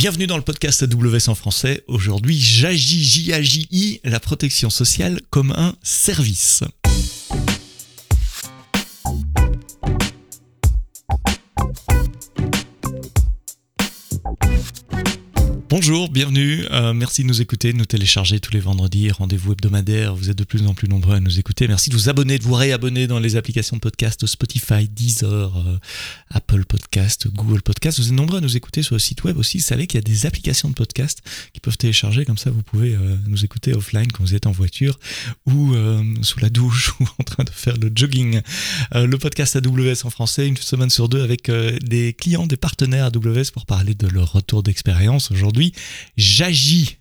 Bienvenue dans le podcast AWS en français. Aujourd'hui, j'agis, J-A-J-I, la protection sociale comme un service. Bonjour, bienvenue. Euh, merci de nous écouter, de nous télécharger tous les vendredis. Rendez-vous hebdomadaire. Vous êtes de plus en plus nombreux à nous écouter. Merci de vous abonner, de vous réabonner dans les applications de podcast Spotify, Deezer, euh, Apple Podcast, Google Podcast. Vous êtes nombreux à nous écouter sur le site web aussi. Vous savez qu'il y a des applications de podcast qui peuvent télécharger. Comme ça, vous pouvez euh, nous écouter offline quand vous êtes en voiture ou sous la douche ou en train de faire le jogging. le podcast AWS en français, une semaine sur deux avec des clients, des partenaires AWS pour parler de leur retour d'expérience aujourd'hui j'agis.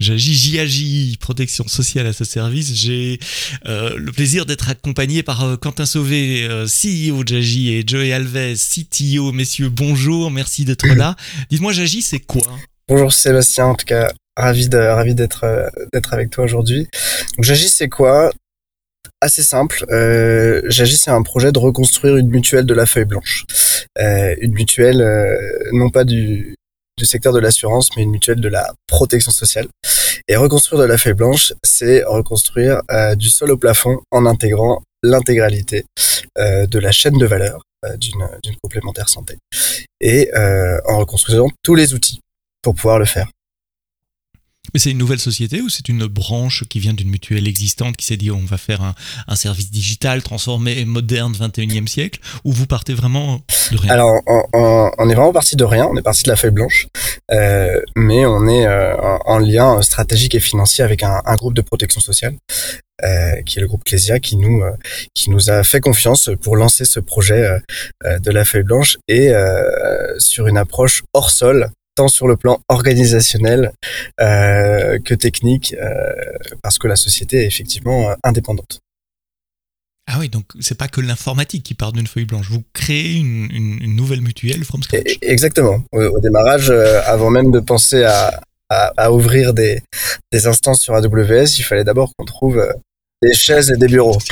j'agis, j'y agis, protection sociale à ce service. J'ai euh, le plaisir d'être accompagné par euh, Quentin Sauvé, euh, CEO de J'agis, et Joey Alves, CTO. Messieurs, bonjour, merci d'être là. Dites-moi, J'agis, c'est quoi? Bonjour Sébastien, en tout cas, ravi de ravi d'être d'être avec toi aujourd'hui. J'agis, c'est quoi? Assez simple. J'agis, c'est un projet de reconstruire une mutuelle de la feuille blanche. une mutuelle, non pas du, du secteur de l'assurance, mais une mutuelle de la protection sociale. Et reconstruire de la feuille blanche, c'est reconstruire euh, du sol au plafond en intégrant l'intégralité euh, de la chaîne de valeur euh, d'une complémentaire santé et en reconstruisant tous les outils pour pouvoir le faire. Mais c'est une nouvelle société ou c'est une branche qui vient d'une mutuelle existante qui s'est dit on va faire un, service digital transformé moderne 21e siècle ou vous partez vraiment de rien? Alors on, est vraiment parti de rien, on est parti de la feuille blanche, euh, mais on est euh, en lien stratégique et financier avec un, groupe de protection sociale. Euh, qui est le groupe Clésia, qui nous euh, qui nous a fait confiance pour lancer ce projet euh, de la feuille blanche et sur une approche hors sol tant sur le plan organisationnel euh, que technique, euh, parce que la société est effectivement euh, indépendante. Ah oui, donc c'est pas que l'informatique qui part d'une feuille blanche. Vous créez une, une, nouvelle mutuelle from scratch. Exactement. Au, démarrage, avant même de penser à, à, à ouvrir des, des, instances sur AWS, il fallait d'abord qu'on trouve des chaises et des bureaux.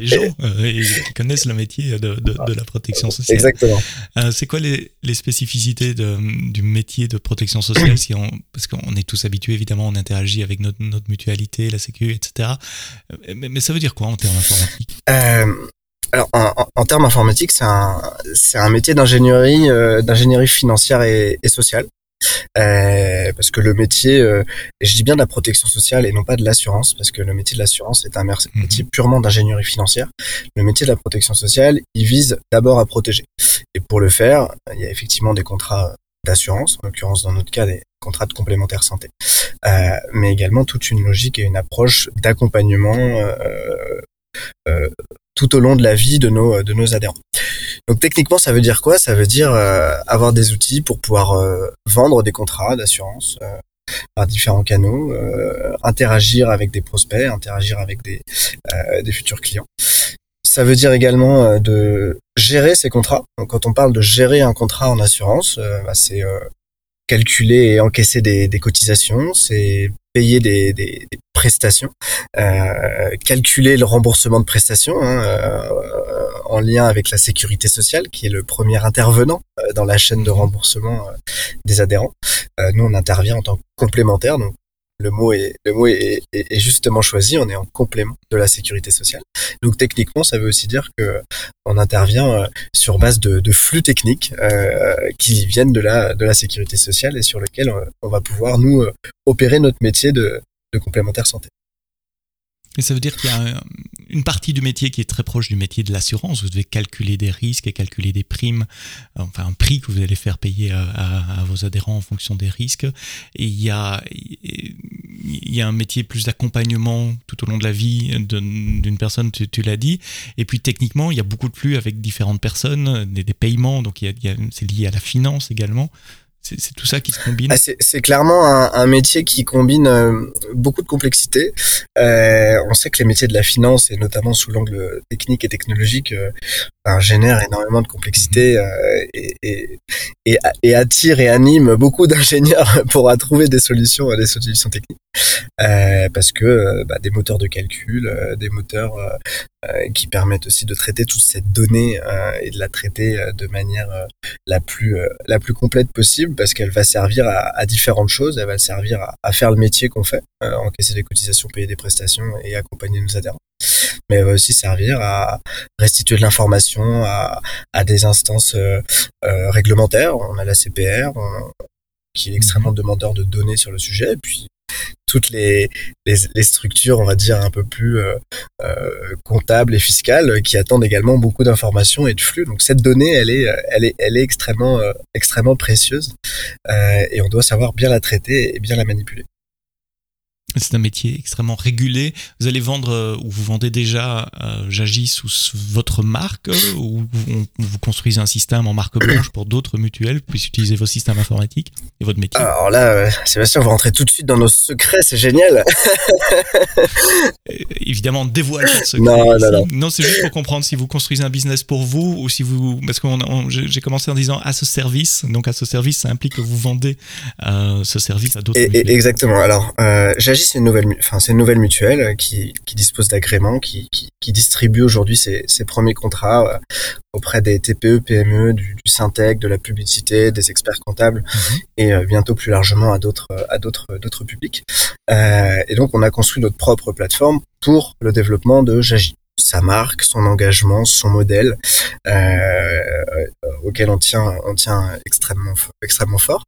les gens euh, connaissent le métier de, de, de la protection sociale. Exactement. Euh, c'est quoi les, les spécificités de, du métier de protection sociale si on, Parce qu'on est tous habitués, évidemment, on interagit avec notre, notre mutualité, la sécu, etc. Euh, mais, mais, ça veut dire quoi en termes informatiques? Euh, alors, en, en, termes informatiques, c'est un, métier d'ingénierie, d'ingénierie financière et, et sociale. Euh, parce que le métier, euh, je dis bien de la protection sociale et non pas de l'assurance, parce que le métier de l'assurance est un mhm. métier purement d'ingénierie financière. Le métier de la protection sociale, il vise d'abord à protéger. Et pour le faire, il y a effectivement des contrats d'assurance, en l'occurrence dans notre cas des contrats de complémentaire santé, euh, mais également toute une logique et une approche d'accompagnement tout au long de la vie de nos, de nos adhérents. Donc techniquement, ça veut dire quoi? Ça veut dire euh, avoir des outils pour pouvoir euh, vendre des contrats d'assurance euh, par différents canaux, interagir avec des prospects, interagir avec des, futurs clients. Ça veut dire également de gérer ces contrats. Quand on parle de gérer un contrat en assurance, bah, c'est calculer et encaisser des, des cotisations, c'est payer des, prestations, euh, calculer le remboursement de prestations hein, euh, en lien avec la sécurité sociale, qui est le premier intervenant euh, dans la chaîne de remboursement des adhérents. Nous, on intervient en tant que complémentaire, le mot est le mot est, est, justement choisi. On est en complément de la sécurité sociale. Donc techniquement, ça veut aussi dire que on intervient euh, sur base de, de flux techniques euh, qui viennent de la de la sécurité sociale et sur lequel euh, on va pouvoir nous opérer notre métier de, de complémentaire santé. Et ça veut dire qu'il y a une partie du métier qui est très proche du métier de l'assurance. Vous devez calculer des risques et calculer des primes, enfin un prix que vous allez faire payer à, à, à vos adhérents en fonction des risques. Et il y a, il y a un métier plus d'accompagnement tout au long de la vie d'une personne, tu, l'as dit. Et puis techniquement, il y a beaucoup de flux avec différentes personnes, des, paiements, donc il y a, c'est lié à la finance également. C'est tout ça qui se combine. Ah, c'est clairement un, un, métier qui combine euh, beaucoup de complexité. Euh, on sait que les métiers de la finance, et notamment sous l'angle technique et technologique, euh, génère énormément de complexité mhm. et, et, et, et, attire et anime beaucoup d'ingénieurs pour trouver des solutions, des solutions techniques. parce que bah, des moteurs de calcul, des moteurs qui permettent aussi de traiter toute cette donnée et de la traiter de manière la plus la plus complète possible, parce qu'elle va servir à, à, différentes choses. Elle va servir à, à faire le métier qu'on fait, encaisser des cotisations, payer des prestations et accompagner nos adhérents mais elle va aussi servir à restituer de l'information à, à, des instances euh, euh, réglementaires. On a la CPR, qui est extrêmement mhm. demandeur de données sur le sujet, et puis toutes les, les, les structures, on va dire, un peu plus euh, euh comptables et fiscales, qui attendent également beaucoup d'informations et de flux. Donc cette donnée, elle est, elle est, elle est extrêmement, extrêmement précieuse, et on doit savoir bien la traiter et bien la manipuler. C'est un métier extrêmement régulé. Vous allez vendre euh, ou vous vendez déjà euh, Jagi sous votre marque euh, ou vous, construisez un système en marque blanche pour d'autres mutuelles puissent utiliser vos systèmes informatiques et votre métier Alors là, Sébastien, on va rentrer tout de suite dans nos secrets, c'est génial. Évidemment, dévoile pas de secrets. Non, non, non. non c'est juste pour comprendre si vous construisez un business pour vous ou si vous. Parce que j'ai commencé en disant à ce service. Donc à ce service, ça implique que vous vendez ce service à d'autres. Exactement. Alors, C'est une nouvelle, enfin c'est une nouvelle mutuelle euh, qui, qui dispose d'agréments, qui, qui, qui, distribue aujourd'hui ses, ses, premiers contrats euh, auprès des TPE, PME, du, du Syntec, de la publicité, des experts comptables mhm. et euh, bientôt plus largement à d'autres à d'autres d'autres publics. Euh, et donc on a construit notre propre plateforme pour le développement de Jagi sa marque, son engagement, son modèle, euh, auquel on tient, on tient extrêmement, extrêmement fort.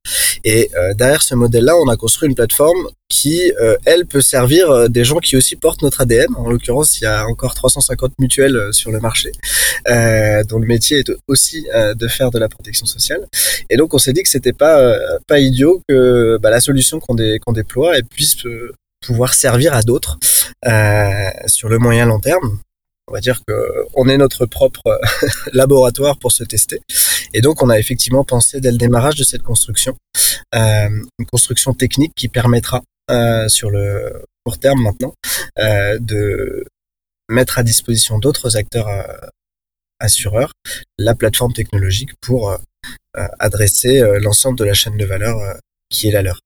Et euh, derrière ce modèle-là, on a construit une plateforme qui, euh, elle, peut servir euh, des gens qui aussi portent notre ADN. En l'occurrence, il y a encore 350 mutuelles euh, sur le marché, euh, dont le métier est aussi de faire de la protection sociale. Et donc, on s'est dit que c'était pas pas idiot que bah, la solution qu'on dé, qu'on déploie elle puisse pouvoir servir à d'autres sur le moyen long terme on va dire que on est notre propre laboratoire pour se tester. Et donc, on a effectivement pensé dès le démarrage de cette construction, euh, une construction technique qui permettra euh, sur le court terme maintenant euh, de mettre à disposition d'autres acteurs euh, assureurs la plateforme technologique pour euh, adresser l'ensemble de la chaîne de valeur qui est la leur.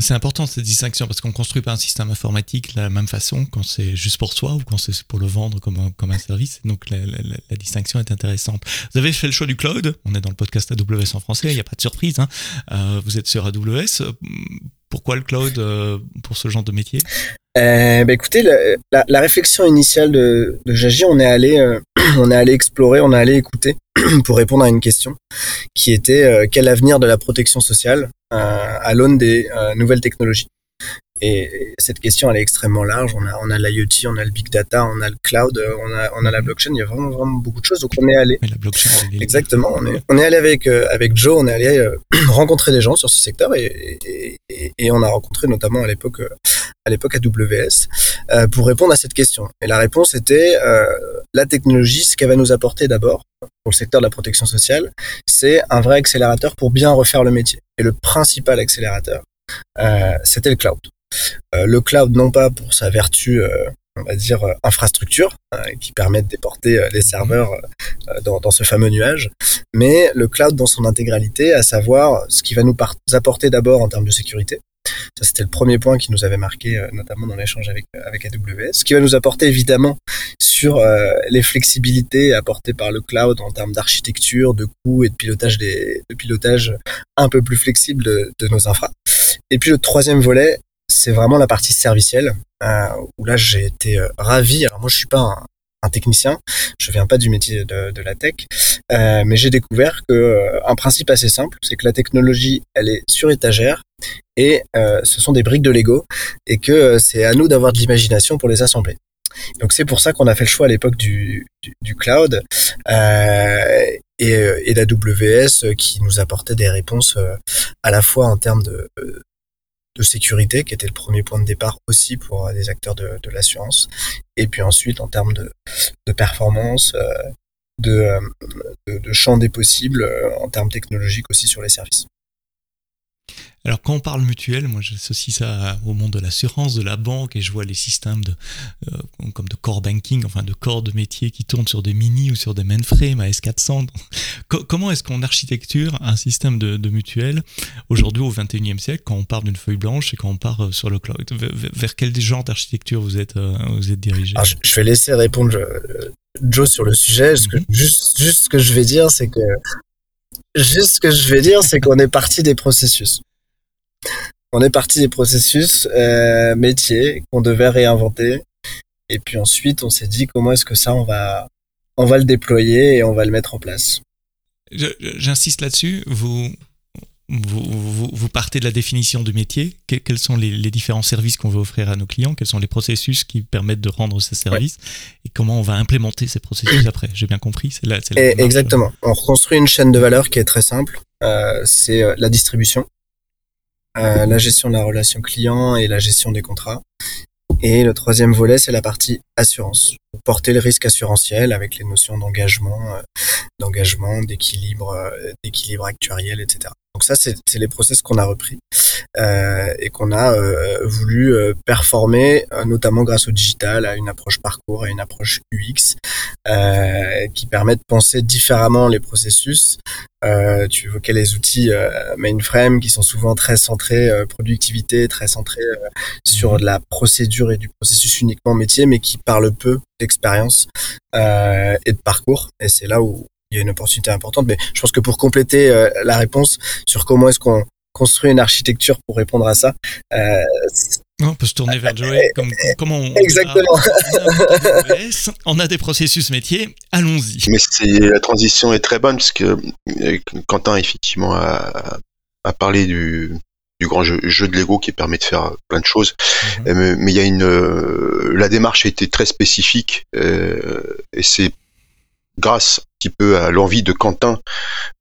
C'est important cette distinction parce qu'on construit pas un système informatique de la même façon quand c'est juste pour soi ou quand c'est pour le vendre comme un, service. Donc la, la, la, distinction est intéressante. Vous avez fait le choix du cloud. On est dans le podcast AWS en français. Il n'y a pas de surprise. Hein. Euh, vous êtes sur AWS. Pourquoi le cloud euh, pour ce genre de métier? Euh, bah écoutez, la, réflexion initiale de, de Jagi, on est allé, euh, on est allé explorer, on est allé écouter pour répondre à une question qui était euh, quel avenir de la protection sociale à l'aune des nouvelles technologies? Et cette question, elle est extrêmement large. On a, on a l'IoT, on a le big data, on a le cloud, euh, on a, on a la blockchain. Il y a vraiment, vraiment beaucoup de choses. Donc on est allé. la blockchain, exactement. On est, on est allé avec euh, avec Joe. On est allé euh, rencontrer des gens sur ce secteur et, et, et on a rencontré notamment à l'époque à l'époque AWS euh, pour répondre à cette question. Et la réponse était la technologie, ce qu'elle va nous apporter d'abord pour le secteur de la protection sociale, c'est un vrai accélérateur pour bien refaire le métier. Et le principal accélérateur, euh, c'était le cloud. Euh, le cloud, non pas pour sa vertu euh, on va dire infrastructure qui permet de déporter les serveurs dans, ce fameux nuage, mais le cloud dans son intégralité, à savoir ce qui va nous apporter d'abord en termes de sécurité. Ça, c'était le premier point qui nous avait marqué, notamment dans l'échange avec, AWS. Ce qui va nous apporter évidemment sur euh, les flexibilités apportées par le cloud en termes d'architecture, de coûts et de pilotage de pilotage un peu plus flexible de, de nos infras. Et puis le troisième volet, c'est vraiment la partie servicielle euh, où là j'ai été euh, ravi. Alors moi je suis pas un, technicien, je viens pas du métier de, de la tech, euh, mais j'ai découvert que un principe assez simple, c'est que la technologie elle est sur étagère et ce sont des briques de Lego et que c'est à nous d'avoir de l'imagination pour les assembler. Donc c'est pour ça qu'on a fait le choix à l'époque du, du, cloud et, et d'AWS qui nous apportait des réponses à la fois en termes de, de sécurité, qui était le premier point de départ aussi pour des acteurs de, l'assurance, et puis ensuite en termes de, performance, euh, de, de champ des possibles, en termes technologiques aussi sur les services. Alors quand on parle mutuel, moi j'associe ça au monde de l'assurance, de la banque, et je vois les systèmes de, euh, comme de core banking, enfin de corps de métier qui tournent sur des mini ou sur des mainframes à S400. comment est-ce qu'on architecture un système de, de mutuelle aujourd'hui au 21e siècle quand on part d'une feuille blanche et quand on part euh, sur le cloud? Vers, quel genre d'architecture vous êtes, euh, vous êtes dirigé? Je, vais laisser répondre Joe sur le sujet. Mhm. juste, juste ce que je vais dire, c'est que juste ce que je vais dire, c'est qu'on est parti des processus on est parti des processus euh, métiers qu'on devait réinventer. Et puis ensuite, on s'est dit comment est-ce que ça, on va, on va le déployer et on va le mettre en place. J'insiste là-dessus. Vous, vous, vous, partez de la définition du métier. quels sont les, différents services qu'on veut offrir à nos clients? Quels sont les processus qui permettent de rendre ces services? Et comment on va implémenter ces processus après? J'ai bien compris. C'est là. Exactement. On reconstruit une chaîne de valeur qui est très simple. Euh, c'est euh, la distribution. La gestion de la relation client et la gestion des contrats. Et le troisième volet, c'est la partie assurance. Porter le risque assurantiel avec les notions d'engagement, euh, d'engagement, d'équilibre, euh, d'équilibre actuariel, etc. Donc ça, c'est les process qu'on a repris euh, et qu'on a euh, voulu euh, performer, notamment grâce au digital, à une approche parcours, à une approche UX, qui permet de penser différemment les processus. tu évoquais les outils mainframe qui sont souvent très centrés productivité, très centrés sur de la procédure et du processus uniquement métier, mais qui parlent peu d'expérience et de parcours. Et c'est là où il y a une opportunité importante. Mais je pense que pour compléter euh, la réponse sur comment est-ce qu'on construit une architecture pour répondre à ça, euh, on peut se tourner vers Joey. comment on Exactement. on a des processus métiers. Allons-y. Mais la transition est très bonne parce que euh, Quentin effectivement a, a parlé du, du grand jeu, jeu, de Lego qui permet de faire plein de choses. Mhm. Mais il y a une, la démarche a été très spécifique et c'est grâce petit peu à l'envie de Quentin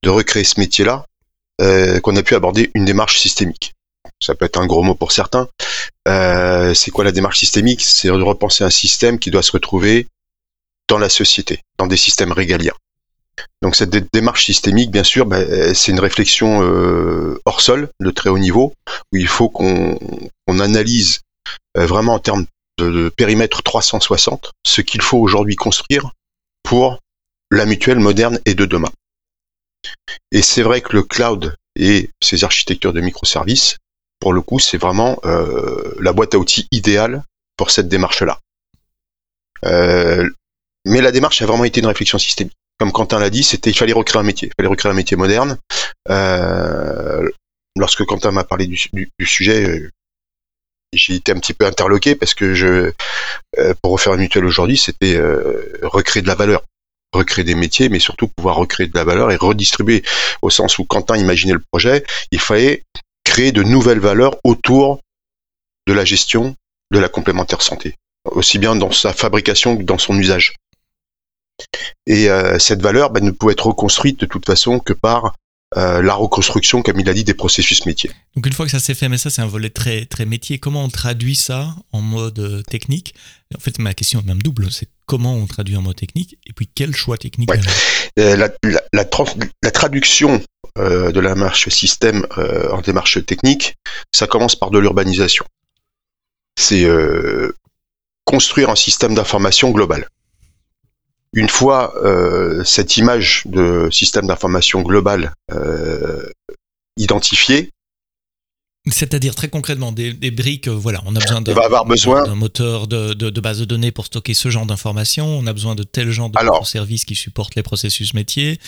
de recréer ce métier-là, euh, qu'on a pu aborder une démarche systémique. Ça peut être un gros mot pour certains. Euh, c'est quoi la démarche systémique? C'est de repenser un système qui doit se retrouver dans la société, dans des systèmes régaliens. Donc cette démarche systémique, bien sûr, ben, c'est une réflexion euh, hors sol, de très haut niveau, où il faut qu'on analyse vraiment en termes de périmètre 360 ce qu'il faut aujourd'hui construire pour la mutuelle moderne et de demain. Et c'est vrai que le cloud et ses architectures de microservices, pour le coup, c'est vraiment euh, la boîte à outils idéale pour cette démarche-là. Euh, mais la démarche a vraiment été une réflexion systémique. Comme Quentin l'a dit, c'était il fallait recréer un métier, il fallait recréer un métier moderne. Euh, lorsque Quentin m'a parlé du, du sujet, j'ai été un petit peu interloqué parce que je, pour refaire une mutuelle aujourd'hui, c'était recréer de la valeur recréer des métiers, mais surtout pouvoir recréer de la valeur et redistribuer. Au sens où Quentin imaginait le projet, il fallait créer de nouvelles valeurs autour de la gestion de la complémentaire santé, aussi bien dans sa fabrication que dans son usage. Et euh, cette valeur ben, ne pouvait être reconstruite de toute façon que par euh, la reconstruction, comme il a dit, des processus métiers. Donc une fois que ça s'est fait, mais ça c'est un volet très très métier. Comment on traduit ça en mode euh, technique? En fait, ma question est même double. C'est comment on traduit en mode technique et puis quel choix technique euh, la, la, traduction de la marche système en démarche technique, ça commence par de l'urbanisation. C'est construire un système d'information global. Une fois euh, cette image de système d'information global euh, identifiée, c'est-à-dire très concrètement des, briques, euh, voilà, on a besoin d'un moteur de, base de données pour stocker ce genre d'informations, on a besoin de tel genre de services qui supportent les processus métiers,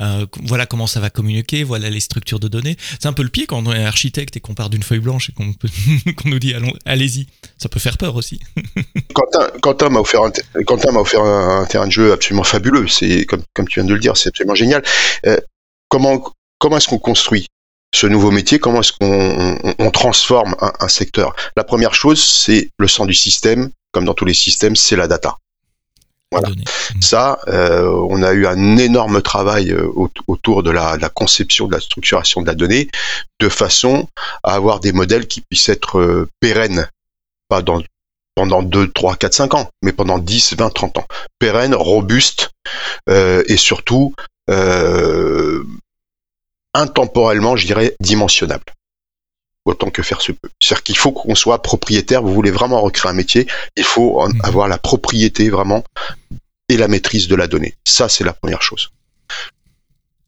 euh, voilà comment ça va communiquer, voilà les structures de données. C'est un peu le pied quand on est architecte et qu'on part d'une feuille blanche et qu'on nous dit allons, allez-y. Ça peut faire peur aussi. Quentin, m'a offert, un, m'a offert un, terrain de jeu absolument fabuleux. C'est comme, comme tu viens de le dire, c'est absolument génial. Euh, comment comment est-ce qu'on construit ce nouveau métier, comment est-ce qu'on transforme un, secteur? La première chose, c'est le sang du système, comme dans tous les systèmes, c'est la data. Voilà. Mmh. Ça, euh, on a eu un énorme travail euh, autour de la, conception, de la structuration de la donnée, de façon à avoir des modèles qui puissent être euh, pérennes, pas dans, pendant 2, 3, 4, 5 ans, mais pendant 10, 20, 30 ans. Pérennes, robustes, et surtout intemporellement, je dirais, dimensionnable. autant que faire se peut. C'est-à-dire qu'il faut qu'on soit propriétaire. Vous voulez vraiment recréer un métier, il faut en Mhm. avoir la propriété vraiment et la maîtrise de la donnée. Ça, c'est la première chose.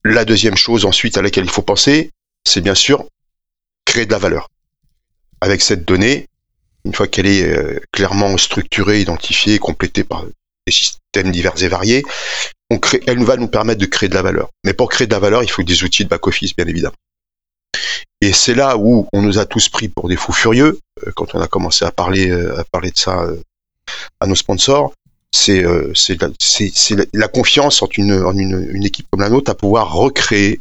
La deuxième chose ensuite à laquelle il faut penser, c'est bien sûr créer de la valeur. Avec cette donnée, une fois qu'elle est euh, clairement structurée, identifiée, complétée par des systèmes divers et variés, on crée, elle va nous permettre de créer de la valeur. Mais pour créer de la valeur, il faut des outils de back-office, bien évidemment. Et c'est là où on nous a tous pris pour des fous furieux, euh, quand on a commencé à parler, euh, à parler de ça euh, à nos sponsors. C'est la, la, confiance entre une, en une, équipe comme la nôtre à pouvoir recréer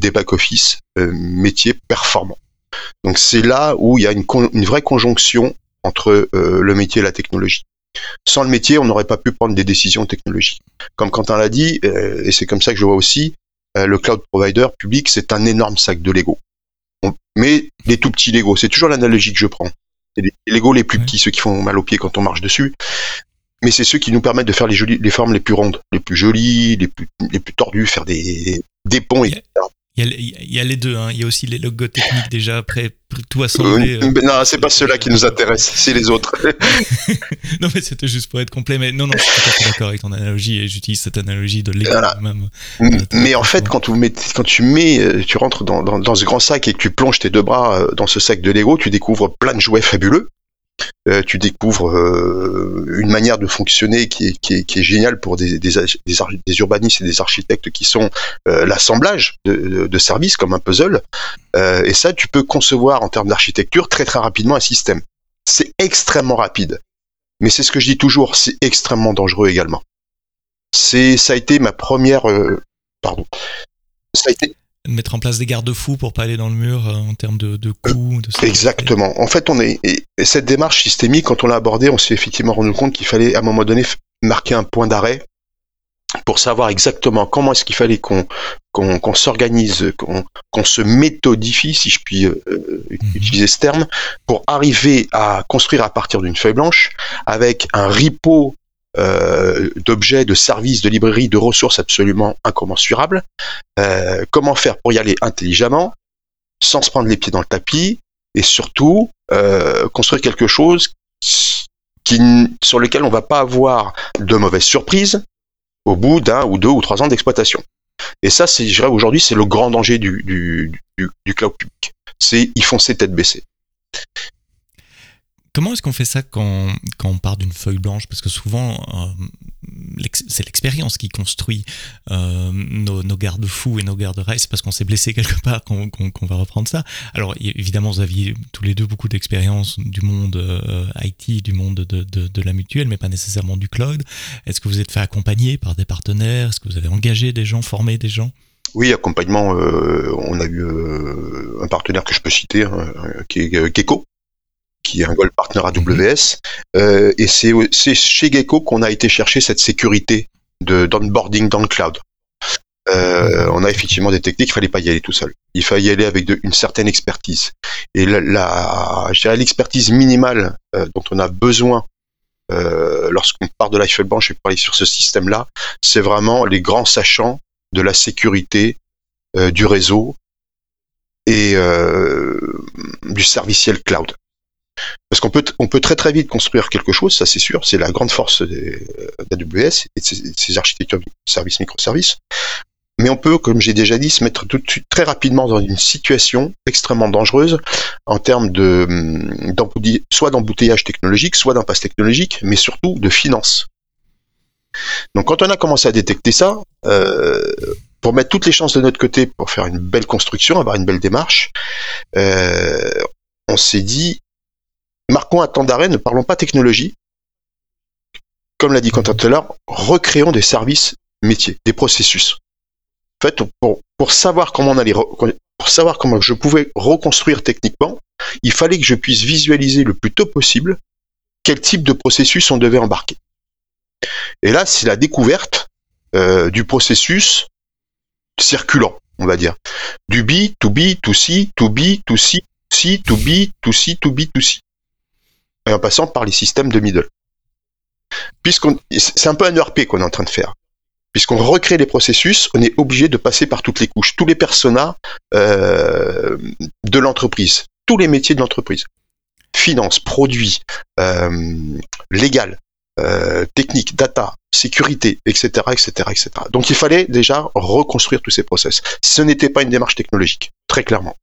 des back-office métiers performants. Donc c'est là où il y a une, vraie conjonction entre le métier et la technologie. Sans le métier, on n'aurait pas pu prendre des décisions technologiques. Comme Quentin l'a dit, euh, et c'est comme ça que je vois aussi, euh, le cloud provider public, c'est un énorme sac de Lego. On- mais des tout petits Lego, c'est toujours l'analogie que je prends. C'est les Lego les plus petits, ceux qui font mal aux pieds quand on marche dessus. Mais c'est ceux qui nous permettent de faire les, jolies, les formes les plus rondes, les plus jolies, les plus, les plus tordues, faire des, des ponts, etc. Il y, a, il y a les deux, hein. il y a aussi les logos techniques déjà prêts, prêts- tout assemblé. Euh, non, c'est pas ceux-là qui nous intéressent, c'est les autres. non, mais c'était juste pour être complet. Mais non, non, je suis tout à fait d'accord avec ton analogie et j'utilise cette analogie de Lego Voilà. même. Mais en fait, quand, vous mettez, quand tu mets, euh, tu rentres dans, dans, dans ce grand sac et que tu plonges tes deux bras euh, dans ce sac de Lego, tu découvres plein de jouets fabuleux. Euh, tu découvres euh, une manière de fonctionner qui est, géniale pour des, urbanistes et des architectes qui sont euh, l'assemblage de, de, services comme un puzzle. Et ça, tu peux concevoir en termes d'architecture très très rapidement un système. C'est extrêmement rapide. Mais c'est ce que je dis toujours, c'est extrêmement dangereux également. C'est, ça a été ma première, pardon, ça a été Mettre en place des garde-fous pour pas aller dans le mur euh, en termes de, de coûts. De. Exactement. En fait, on est et et cette démarche systémique, quand on l'a abordée, on s'est effectivement rendu compte qu'il fallait à un moment donné marquer un point d'arrêt pour savoir exactement comment est-ce qu'il fallait qu'on s'organise, qu'on se méthodifie, si je puis euh, euh, Mhm. utiliser ce terme, pour arriver à construire à partir d'une feuille blanche avec un repo euh, d'objets, de services, de librairies, de ressources absolument incommensurables. Euh, comment faire pour y aller intelligemment, sans se prendre les pieds dans le tapis, et surtout euh, construire quelque chose sur lequel on va pas avoir de mauvaises surprises au bout d'un ou deux ou trois ans d'exploitation. Et ça, je dirais, aujourd'hui, c'est le grand danger du, cloud public. C'est y foncer tête baissée. Comment est-ce qu'on fait ça quand, quand on part d'une feuille blanche? Parce que souvent, euh, c'est l'expérience qui construit euh, nos, nos garde-fous et nos garde-rails. C'est parce qu'on s'est blessé quelque part qu'on va reprendre ça. Alors, évidemment, vous aviez tous les deux beaucoup d'expérience du monde euh, IT, du monde de, de, la mutuelle, mais pas nécessairement du cloud. Est-ce que vous êtes fait accompagner par des partenaires? Est-ce que vous avez engagé des gens, formé des gens? Oui, accompagnement, euh, on a eu un partenaire que je peux citer, hein, qui est Gecko, qui est un Gold Partner AWS. Euh, et c'est c'est chez Gecko qu'on a été chercher cette sécurité de d'onboarding dans le cloud. Euh, on a effectivement des techniques, il fallait pas y aller tout seul. Il fallait y aller avec de- une certaine expertise. Et la, la je dirais l'expertise minimale euh, dont on a besoin euh, lorsqu'on part de blanche et pour aller sur ce système-là, c'est vraiment les grands sachants de la sécurité du réseau et du serviciel cloud. Parce qu'on peut, on peut très très vite construire quelque chose, ça c'est sûr, c'est la grande force des- d'AWS et de ses, architectures services microservices. Mais on peut, comme j'ai déjà dit, se mettre tout de suite très rapidement dans une situation extrêmement dangereuse en termes de hum, soit d'embouteillage technologique, soit d'impasse technologique, mais surtout de finance. Donc quand on a commencé à détecter ça, euh, pour mettre toutes les chances de notre côté pour faire une belle construction, avoir une belle démarche, euh, on s'est dit, marquons un temps d'arrêt, ne parlons pas technologie. Comme l'a dit Quentin tout à l'heure, recréons des services métiers, des processus. En fait, pour, pour savoir comment on allait, pour savoir comment je pouvais reconstruire techniquement, il fallait que je puisse visualiser le plus tôt possible quel type de processus on devait embarquer. Et là, c'est la découverte euh, du processus circulant, on va dire. Du B, to B, to C, to B, to C, C, to B, to C, to B, to C. Et en passant par les systèmes de middle. C'est un peu un ERP qu'on est en train de faire. Puisqu'on recrée les processus, on est obligé de passer par toutes les couches, tous les personas euh, de l'entreprise, tous les métiers de l'entreprise. Finance, produits, euh, légal, euh, technique, data, sécurité, etc., etc., etc. Donc il fallait déjà reconstruire tous ces process. Ce n'était pas une démarche technologique, très clairement.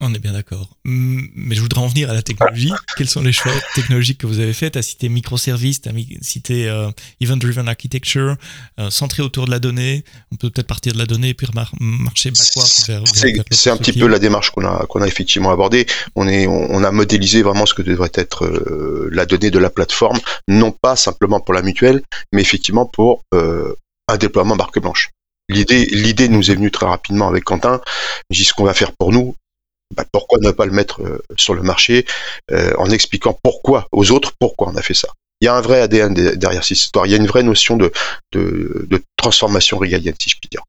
On est bien d'accord. Mais je voudrais en venir à la technologie. Quels sont les choix technologiques que vous avez faits? Tu as cité microservices, tu as cité euh, Event-Driven Architecture, euh, centré autour de la donnée. On peut peut-être partir de la donnée et puis marcher backward vers, C'est un petit peu la démarche qu'on a, qu'on a effectivement abordée. On, est, on, a modélisé vraiment ce que devrait être euh, la donnée de la plateforme, non pas simplement pour la mutuelle, mais effectivement pour un déploiement marque blanche. L'idée, l'idée nous est venue très rapidement avec Quentin. Dis ce qu'on va faire pour nous, bah, pourquoi ne pas le mettre euh, sur le marché euh, en expliquant pourquoi aux autres pourquoi on a fait ça? Il y a un vrai ADN derrière cette histoire. Il y a une vraie notion de, de, de transformation régalienne, si je puis dire.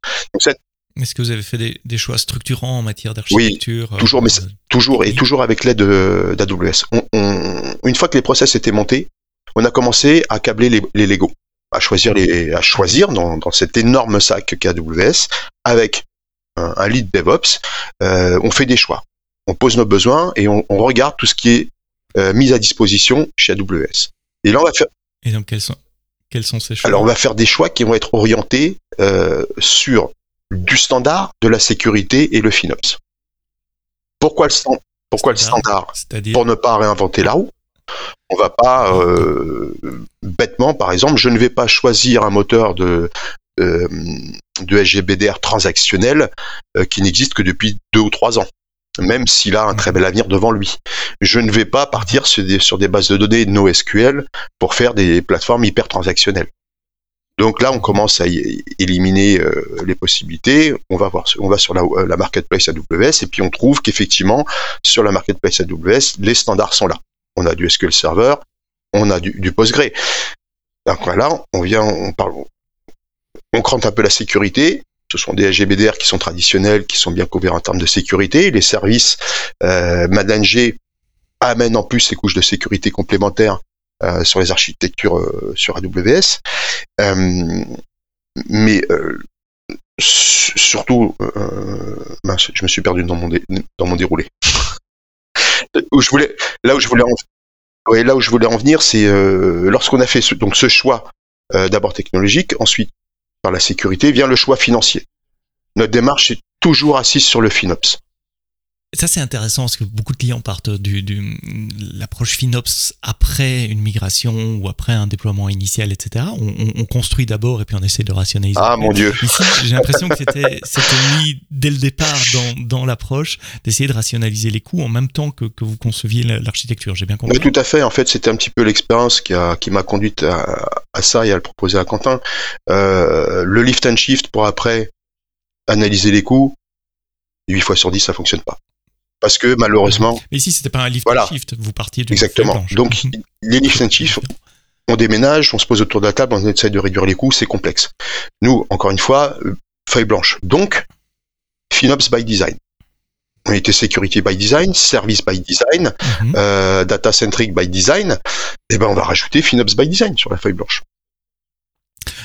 Est-ce que vous avez fait des, des, choix structurants en matière d'architecture Oui, toujours, mais euh, toujours et toujours avec l'aide d'AWS. On, on, une fois que les process étaient montés, on a commencé à câbler les, les Lego, à choisir les, à choisir dans, dans cet énorme sac qu'est AWS avec un, un lead DevOps. Euh, on fait des choix on pose nos besoins et on, regarde tout ce qui est euh, mis à disposition chez AWS. Et là, on va faire. Et donc, quels sont, quels sont ces choix Alors, on va faire des choix qui vont être orientés euh, sur du standard, de la sécurité et le FinOps. Pourquoi le, stand pourquoi le standard Pour ne pas réinventer la roue? On va pas euh, bêtement, par exemple, je ne vais pas choisir un moteur de de SGBDR transactionnel qui n'existe que depuis deux ou trois ans même s'il a un très bel avenir devant lui. Je ne vais pas partir sur des, bases de données NoSQL pour faire des plateformes hyper transactionnelles. Donc là, on commence à éliminer euh, les possibilités. On va voir, on va sur la, la marketplace AWS et puis on trouve qu'effectivement, sur la marketplace AWS, les standards sont là. On a du SQL Server, on a du, du Postgre. Donc là, on vient, on parle, on crante un peu la sécurité, ce sont des SGBDR qui sont traditionnels, qui sont bien couverts en termes de sécurité. Les services euh, managés amènent en plus ces couches de sécurité complémentaires euh, sur les architectures euh, sur AWS. Euh, mais surtout, je me suis perdu dans mon, dans mon déroulé. là où je voulais en, là où je voulais en venir, c'est lorsqu'on a fait ce, donc ce choix d'abord technologique, ensuite par la sécurité vient le choix financier. Notre démarche est toujours assise sur le FinOps. Ça, c'est intéressant parce que beaucoup de clients partent du, du l'approche FinOps après une migration ou après un déploiement initial, etc. On, on, construit d'abord et puis on essaie de rationaliser. Ah, mon Dieu. Ici, j'ai l'impression que c'était, c'était mis dès le départ dans, dans l'approche d'essayer de rationaliser les coûts en même temps que, que vous conceviez l'architecture. J'ai bien compris. Oui, tout à fait. En fait, c'était un petit peu l'expérience qui, a, qui m'a conduite à, à, ça et à le proposer à Quentin. Euh, le lift and shift pour après analyser les coûts, 8 fois sur 10, ça fonctionne pas parce que malheureusement. Mais ici, c'était pas un lift voilà. shift, vous partiez du Exactement. Donc, les lift and shift, on déménage, on se pose autour de la table, on essaie de réduire les coûts, c'est complexe. Nous, encore une fois, euh, feuille blanche. Donc, FinOps by design. On était security by design, service by design, mm -hmm. euh, data centric by design. Et eh ben, on va rajouter FinOps by design sur la feuille blanche.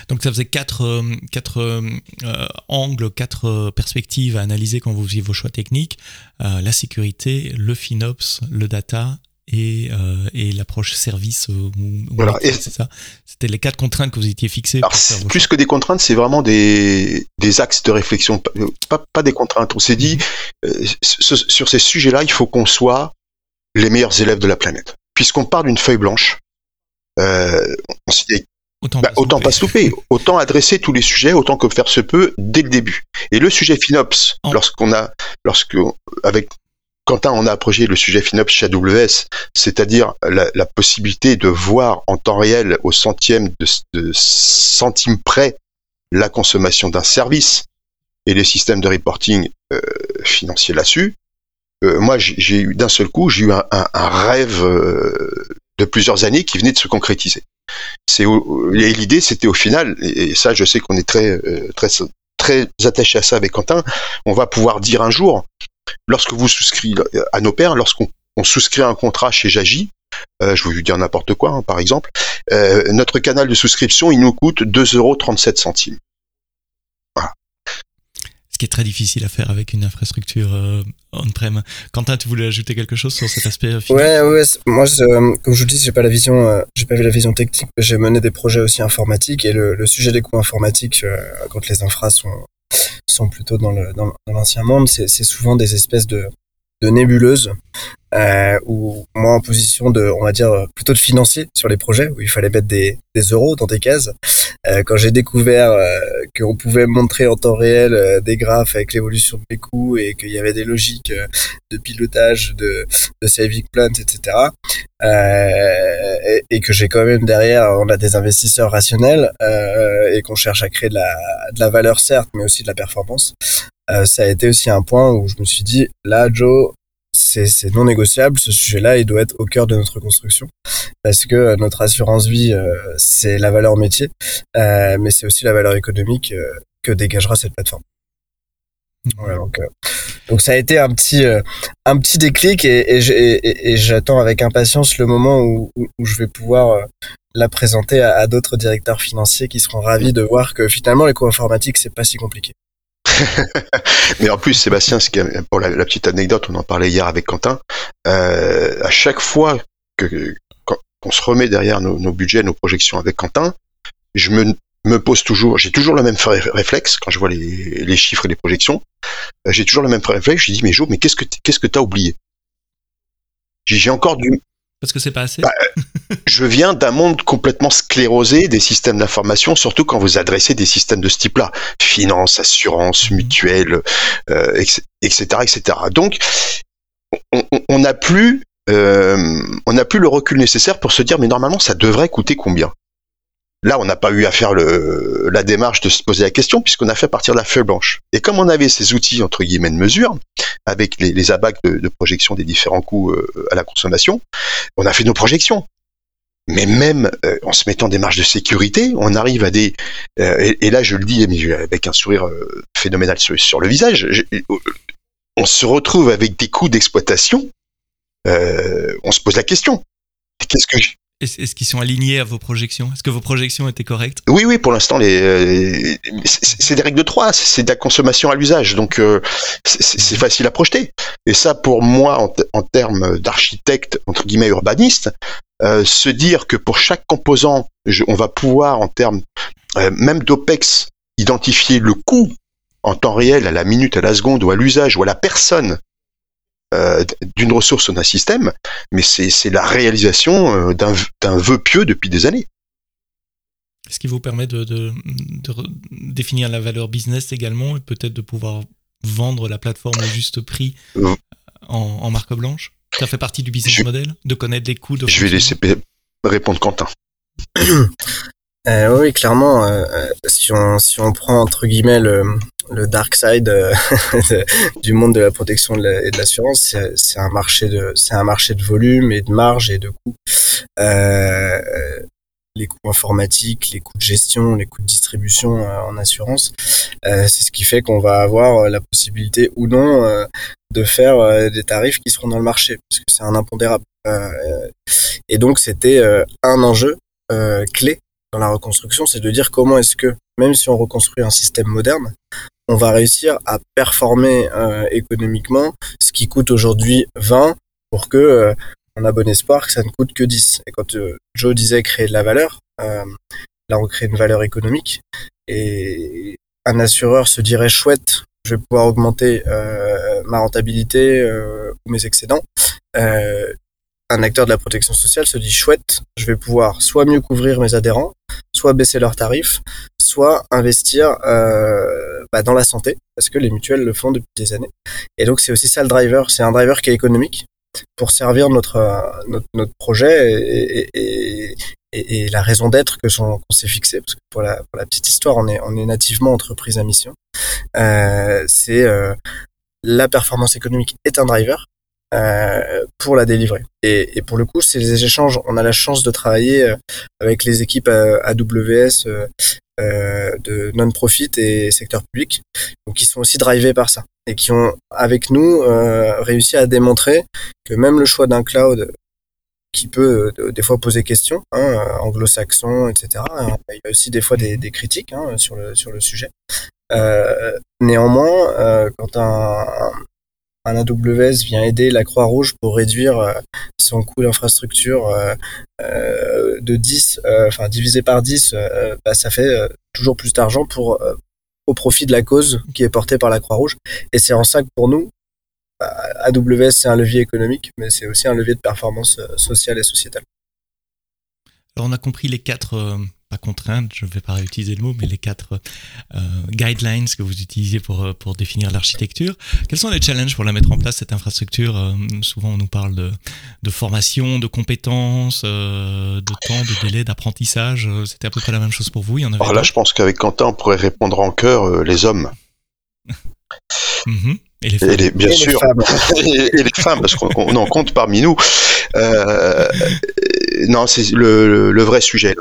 Donc ça faisait quatre, euh, quatre euh, angles, quatre euh, perspectives à analyser quand vous faisiez vos choix techniques. Euh, la sécurité, le FinOps, le data et, euh, et l'approche service. Euh, voilà. C'est ça. C'était les quatre contraintes que vous étiez fixées. Alors, plus choix. que des contraintes, c'est vraiment des, des axes de réflexion, pas, pas des contraintes. On s'est dit, sur ces sujets-là, il faut qu'on soit les meilleurs élèves de la planète. Puisqu'on part d'une feuille blanche, euh, on s'est dit, Autant, bah, pas, autant pas stopper, autant adresser tous les sujets autant que faire se peut dès le début. Et le sujet FinOps, oh. lorsqu'on a, lorsque avec Quentin, on a approché le sujet FinOps chez AWS, c'est-à-dire la, la, possibilité de voir en temps réel, au centième de, de centime près, la consommation d'un service et les systèmes de reporting euh, financier là-dessus. Euh, moi, j'ai eu d'un seul coup, j'ai eu un, un, un rêve euh, de plusieurs années qui venait de se concrétiser. C'est l'idée, c'était au final, et ça, je sais qu'on est très, euh, très, très attaché à ça avec Quentin. On va pouvoir dire un jour, lorsque vous souscrivez à nos pères, lorsqu'on souscrit un contrat chez Jagi, euh, je vais vous dire n'importe quoi, hein, par exemple, euh, notre canal de souscription, il nous coûte 2,37 euros. Ce qui est très difficile à faire avec une infrastructure euh, on-prem. Quentin, tu voulais ajouter quelque chose sur cet aspect Ouais, ouais. Moi, je, comme je vous dis, j'ai pas la vision, euh, j'ai pas vu la vision technique. J'ai mené des projets aussi informatiques et le, le sujet des coûts informatiques euh, quand les infras sont sont plutôt dans le l'ancien monde, c'est souvent des espèces de nébuleuses euh, ou moi en position de, on va dire, plutôt de financier sur les projets où il fallait mettre des, des euros dans des cases. Euh, quand j'ai découvert euh, qu'on pouvait montrer en temps réel euh, des graphes avec l'évolution des coûts et qu'il y avait des logiques euh, de pilotage, de, de saving plans, etc. Et, et, que j'ai quand même derrière, on a des investisseurs rationnels et qu'on cherche à créer de la, de la valeur certes, mais aussi de la performance. ça a été aussi un point où je me suis dit, là, Joe, c'est non négociable. Ce sujet-là, il doit être au cœur de notre construction parce que euh, notre assurance vie, euh, c'est la valeur métier, euh, mais c'est aussi la valeur économique que dégagera cette plateforme. Donc, donc ça a été un petit un petit déclic et, et, j'attends avec impatience le moment où, où, je vais pouvoir la présenter à, à d'autres directeurs financiers qui seront ravis de voir que finalement informatiques c'est pas si compliqué. Mais en plus, Sébastien, pour la, petite anecdote, on en parlait hier avec Quentin, euh, à chaque fois que qu'on se remet derrière nos, budgets, nos projections avec Quentin, je me, me pose toujours, j'ai toujours le même réflexe quand je vois les, les chiffres et les projections. Euh, j'ai toujours le même réflexe. Je dis mais Jo, mais qu'est-ce que qu'est-ce que t'as oublié? J'ai encore du parce que c'est pas assez. Bah, je viens d'un monde complètement sclérosé des systèmes d'information, surtout quand vous adressez des systèmes de ce type-là, finance, assurance, mhm. mutuelle, euh, etc., etc. Donc, on n'a plus, euh, on n'a plus le recul nécessaire pour se dire, mais normalement, ça devrait coûter combien? Là, on n'a pas eu à faire le, la démarche de se poser la question puisqu'on a fait partir de la feuille blanche. Et comme on avait ces outils entre guillemets de mesure, avec les, les abacs de, projection des différents coûts euh, à la consommation, on a fait nos projections. Mais même euh, en se mettant des marges de sécurité, on arrive à des euh, et, là je le dis avec un sourire phénoménal sur, le visage, on se retrouve avec des coûts d'exploitation. on se pose la question qu'est-ce que est-ce qu'ils sont alignés à vos projections? Est-ce que vos projections étaient correctes? Oui, oui, pour l'instant, euh, c'est des règles de 3, c'est de la consommation à l'usage, donc euh, c'est facile à projeter. Et ça, pour moi, en, termes d'architecte, entre guillemets, urbaniste, euh, se dire que pour chaque composant, on va pouvoir, en termes même d'OPEX, identifier le coût en temps réel, à la minute, à la seconde, ou à l'usage, ou à la personne euh, d'une ressource ou d'un système, mais c'est la réalisation euh, d'un vœu pieux depuis des années. Ce qui vous permet de, définir la valeur business également et peut-être de pouvoir vendre la plateforme au juste prix euh. en, marque blanche? Ça fait partie du business model? De connaître les coûts de Je vais laisser répondre Quentin. oui, clairement, si, on, si on prend entre guillemets le, le dark side euh, du monde de la protection et de l'assurance, c'est un marché de c'est un marché de volume et de marge et de coûts. Euh, les coûts informatiques, les coûts de gestion, les coûts de distribution euh, en assurance, c'est ce qui fait qu'on va avoir la possibilité ou non de faire des tarifs qui seront dans le marché, parce que c'est un impondérable. et donc c'était un enjeu clé dans la reconstruction, c'est de dire comment est-ce que, même si on reconstruit un système moderne, on va réussir à performer euh, économiquement ce qui coûte aujourd'hui 20 pour que euh, on a bon espoir que ça ne coûte que 10. Et quand euh, Joe disait créer de la valeur, là on crée une valeur économique et un assureur se dirait chouette, je vais pouvoir augmenter ma rentabilité ou mes excédents. Un acteur de la protection sociale se dit chouette, je vais pouvoir soit mieux couvrir mes adhérents, soit baisser leurs tarifs, soit investir euh, bah, dans la santé, parce que les mutuelles le font depuis des années. Et donc c'est aussi ça le driver, c'est un driver qui est économique pour servir notre notre, notre projet et, et, et, la raison d'être que qu'on s'est fixé, parce que pour la, pour la petite histoire, on est on est nativement entreprise à mission. Euh, c'est euh, la performance économique est un driver, euh, pour la délivrer. Et, pour le coup, les échanges. On a la chance de travailler euh, avec les équipes AWS euh, de non-profit et secteur public, donc qui sont aussi drivés par ça et qui ont avec nous réussi à démontrer que même le choix d'un cloud qui peut des fois poser question, hein, anglo-saxon, etc. Il y a aussi des fois des, critiques hein, sur le sujet. néanmoins, quand un, un AWS vient aider la Croix-Rouge pour réduire euh, son coût d'infrastructure euh, euh, de 10, enfin divisé par 10, bah, ça fait toujours plus d'argent pour au profit de la cause qui est portée par la Croix-Rouge. Et c'est en ça que pour nous, bah, AWS c'est un levier économique, mais c'est aussi un levier de performance sociale et sociétale. Alors on a compris les quatre contraintes, je ne vais pas réutiliser le mot, mais les quatre euh, guidelines que vous utilisez pour, euh, pour définir l'architecture. Quels sont les challenges pour la mettre en place, cette infrastructure euh, Souvent, on nous parle de, de formation, de compétences, de temps, de délai, d'apprentissage. C'était à peu près la même chose pour vous. Il y en avait Alors là, je pense qu'avec Quentin, on pourrait répondre en cœur les hommes. Mhm. Et les femmes. bien sûr. et, les femmes, parce qu'on en compte parmi nous. Non, c'est le, le, vrai sujet.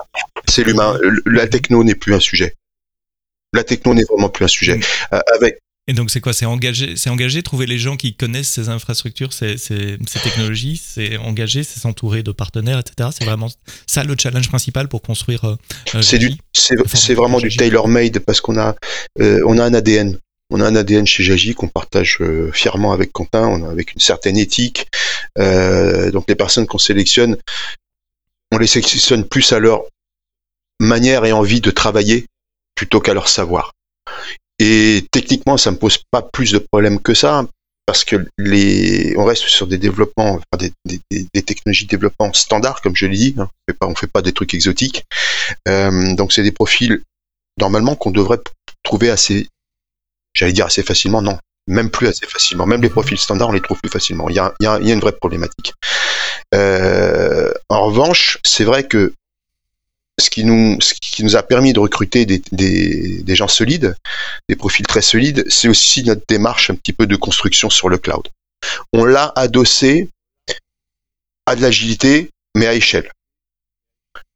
C'est l'humain. La techno n'est plus un sujet. La techno n'est vraiment plus un sujet. Euh, avec et donc c'est quoi? C'est engager, c'est engager, trouver les gens qui connaissent ces infrastructures, ces, ces, ces technologies, c'est engager, c'est s'entourer de partenaires, etc. C'est vraiment ça le challenge principal pour construire. Euh, euh, c'est du, c'est, vraiment du tailor made parce qu'on a, on a un ADN. On a un ADN chez Jagi qu'on partage fièrement avec Quentin, on a avec une certaine éthique. donc les personnes qu'on sélectionne, on les sélectionne plus à leur manière et envie de travailler plutôt qu'à leur savoir. Et techniquement, ça me pose pas plus de problèmes que ça, parce que les, on reste sur des développements, des, technologies de développement standards, comme je l'ai dit. Hein. On fait pas, on fait pas des trucs exotiques. Euh, donc c'est des profils normalement qu'on devrait trouver assez, j'allais dire assez facilement, non, même plus assez facilement. Même les profils standards, on les trouve plus facilement. Il y a, il y a, une vraie problématique. Euh, en revanche, c'est vrai que ce qui nous, a permis de recruter des, gens solides, des profils très solides, c'est aussi notre démarche un petit peu de construction sur le cloud. On l'a adossé à de l'agilité, mais à échelle.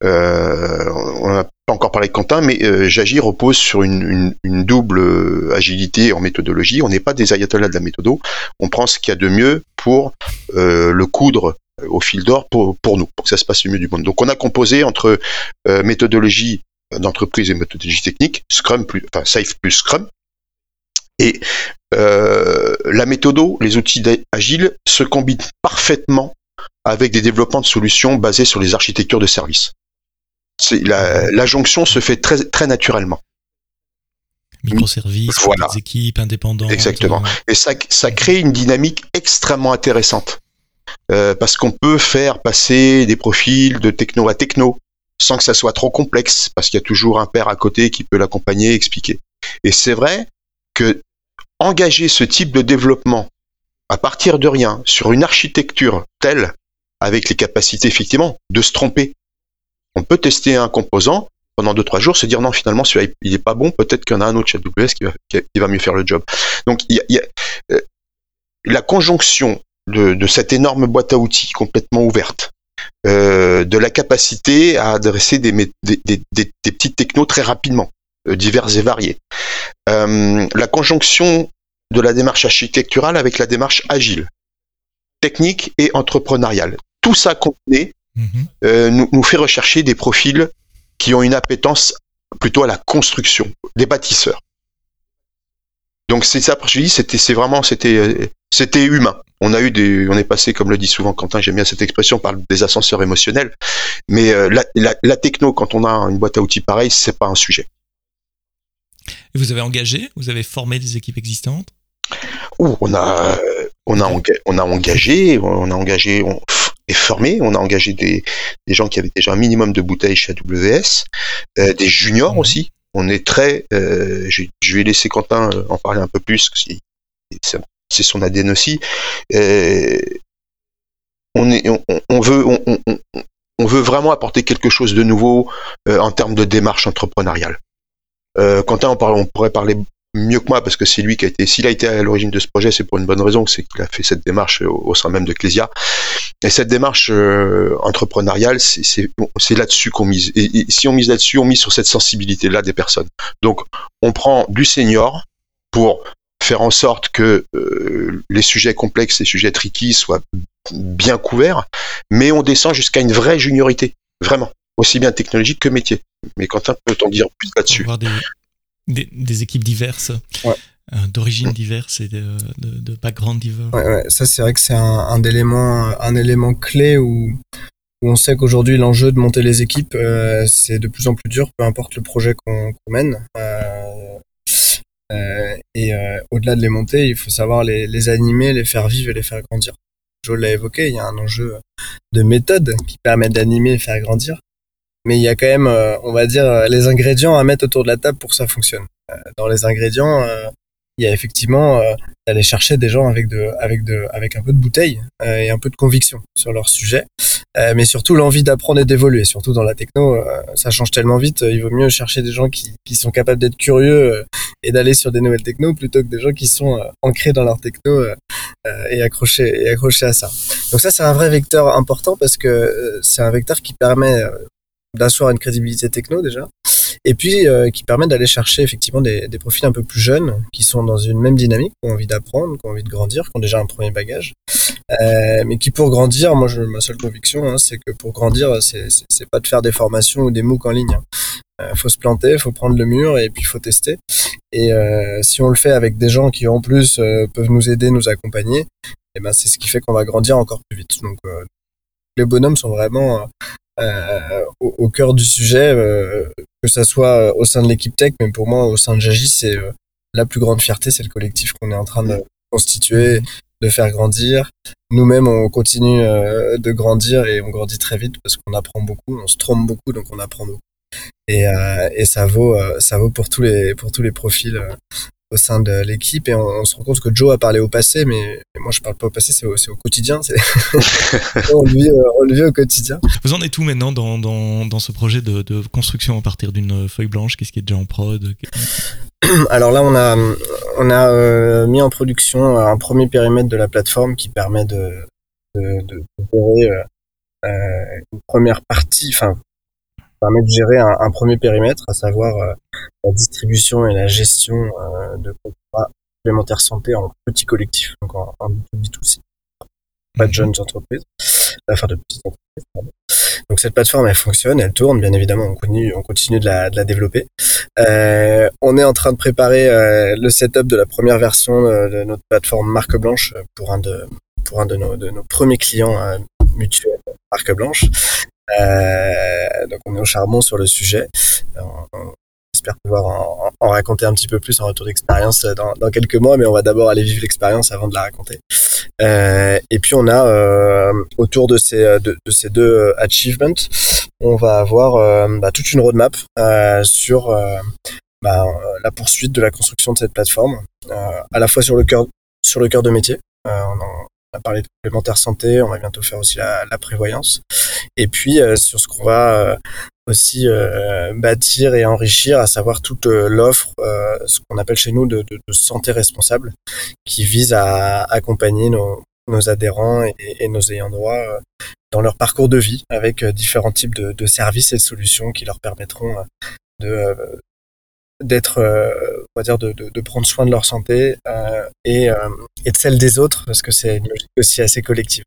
Euh, on n'a pas encore parlé de Quentin, mais euh, Jagi repose sur une, double agilité en méthodologie. On n'est pas des ayatollahs de la méthodo. On prend ce qu'il y a de mieux pour euh, le coudre au fil d'or pour, pour nous, pour que ça se passe le mieux du monde. Donc on a composé entre euh, méthodologie d'entreprise et méthodologie technique, Scrum plus, enfin Safe plus Scrum. Et euh, la méthodo, les outils agiles se combinent parfaitement avec des développements de solutions basés sur les architectures de services. La, la jonction se fait très, très naturellement microservices, voilà. équipes indépendantes. Exactement. Euh, Et ça, ça crée une dynamique extrêmement intéressante. Euh, parce qu'on peut faire passer des profils de techno à techno sans que ça soit trop complexe, parce qu'il y a toujours un père à côté qui peut l'accompagner, expliquer. Et c'est vrai que engager ce type de développement à partir de rien sur une architecture telle, avec les capacités effectivement de se tromper. On peut tester un composant pendant deux trois jours, se dire non finalement celui-là il est pas bon, peut-être qu'il y en a un autre chez AWS qui va, mieux faire le job. Donc il y a, il y a euh, la conjonction de, cette énorme boîte à outils complètement ouverte, euh, de la capacité à adresser des, des, des, des petites technos très rapidement, euh, diverses et variées. Euh, la conjonction de la démarche architecturale avec la démarche agile, technique et entrepreneuriale. Tout ça combiné mhm. nous, nous fait rechercher des profils qui ont une appétence plutôt à la construction, des bâtisseurs. Donc c'est ça, je dis, c'était, c'est vraiment, c'était, c'était humain on a eu des, on est passé, comme le dit souvent Quentin, j'aime bien cette expression, par des ascenseurs émotionnels. Mais euh, la, techno, quand on a une boîte à outils pareille, c'est pas un sujet. Et vous avez engagé, vous avez formé des équipes existantes? On a, on a, on a engagé, on a engagé et formé, on a engagé des, gens qui avaient déjà un minimum de bouteilles chez AWS, euh, des juniors aussi. On est très, euh, je, vais laisser Quentin en parler un peu plus, c'est son ADN aussi. on, veut, vraiment apporter quelque chose de nouveau euh, en termes de démarche entrepreneuriale. Euh, Quentin, on, pourrait parler mieux que moi parce que c'est lui qui a été, s'il a été à l'origine de ce projet, c'est pour une bonne raison, c'est qu'il a fait cette démarche au, sein même de Clésia. Et cette démarche euh, entrepreneuriale, c'est là-dessus qu'on mise. Et, et, si on mise là-dessus, on mise sur cette sensibilité-là des personnes. Donc, on prend du senior pour faire en sorte que euh, les sujets complexes, les sujets tricky soient bien couverts, mais on descend jusqu'à une vraie juniorité, vraiment, aussi bien technologique que métier. Mais Quentin peut t'en dire plus là-dessus? des, équipes diverses. D'origines diverses et de, de, background divers. Ça c'est vrai que c'est un, élément, un élément clé où, on sait qu'aujourd'hui l'enjeu de monter les équipes c'est de plus en plus dur, peu importe le projet qu'on mène. et au-delà de les monter, il faut savoir les, animer, les faire vivre et les faire grandir. Je l'a évoqué, il y a un enjeu de méthode qui permet d'animer et faire grandir. Mais il y a quand même, euh, on va dire, euh, les ingrédients à mettre autour de la table pour que ça fonctionne. Euh, dans les ingrédients, il y a effectivement d'aller chercher des gens avec de, avec de, avec un peu de bouteille et un peu de conviction sur leur sujet, mais surtout l'envie d'apprendre et d'évoluer. Surtout dans la techno, ça change tellement vite. Il vaut mieux chercher des gens qui, qui sont capables d'être curieux et d'aller sur des nouvelles techno plutôt que des gens qui sont ancrés dans leur techno et accrochés et accrochés à ça. Donc ça, c'est un vrai vecteur important parce que c'est un vecteur qui permet d'asseoir une crédibilité techno déjà, et puis euh, qui permet d'aller chercher effectivement des, profils un peu plus jeunes, qui sont dans une même dynamique, qui ont envie d'apprendre, qui ont envie de grandir, qui ont déjà un premier bagage, euh, mais qui pour grandir, moi ma seule conviction, hein, c'est que pour grandir, c'est pas de faire des formations ou des MOOC en ligne. Hein. Euh, faut se planter, faut prendre le mur et puis faut tester. Et si on le fait avec des gens qui en plus peuvent nous aider, nous accompagner, et eh ben c'est ce qui fait qu'on va grandir encore plus vite. Donc les bonhommes sont vraiment euh, au, au, cœur du sujet, euh, que ça soit au sein de l'équipe tech, mais pour moi, au sein de Jagi, c'est euh, la plus grande fierté, c'est le collectif qu'on est en train de constituer, de faire grandir. Nous-mêmes, on continue de grandir et on grandit très vite parce qu'on apprend beaucoup, on se trompe beaucoup, donc on apprend beaucoup. Et, et ça vaut, ça vaut pour tous les, pour tous les profils au sein de l'équipe et on, se rend compte que Joe a parlé au passé, mais, moi je parle pas au passé, c'est au, au, quotidien. on, le vit, euh, on le vit au quotidien. Vous en êtes où maintenant dans, dans, dans ce projet de, de, construction à partir d'une feuille blanche? Qu'est-ce qui est déjà en prod? Alors là, on a, on a euh, mis en production un premier périmètre de la plateforme qui permet de, de, de, gérer euh, une première partie, enfin permet de gérer un, un, premier périmètre, à savoir euh, la distribution et la gestion euh, de contrats complémentaires santé en petits collectifs, donc en, en B2B2C, pas de mhm. jeunes entreprises, enfin de petites entreprises. Pardon. Donc cette plateforme, elle fonctionne, elle tourne, bien évidemment, on continue, on continue de la, de la développer. Euh, on est en train de préparer euh, le setup de la première version de notre plateforme marque blanche pour un de pour un de nos, de nos premiers clients euh, mutuels marque blanche. Euh, donc on est au charbon sur le sujet. On, espère pouvoir en, raconter un petit peu plus en retour d'expérience dans, quelques mois, mais on va d'abord aller vivre l'expérience avant de la raconter. Euh, et puis on a euh, autour de ces ces deux achievements, on va avoir euh, bah, toute une roadmap euh, sur bah, la poursuite de la construction de cette plateforme, à la fois sur le cœur sur le cœur de métier. A parlé de complémentaire santé, on va bientôt faire aussi la, prévoyance. Et puis euh, sur ce qu'on va euh, aussi euh, bâtir et enrichir, à savoir toute l'offre, ce qu'on appelle chez nous de, santé responsable, qui vise à accompagner nos, adhérents et, nos ayants droit dans leur parcours de vie avec différents types de, services et de solutions qui leur permettront de d'être, euh, on va dire, de, prendre soin de leur santé euh, et, euh, et de celle des autres, parce que c'est une logique aussi assez collective.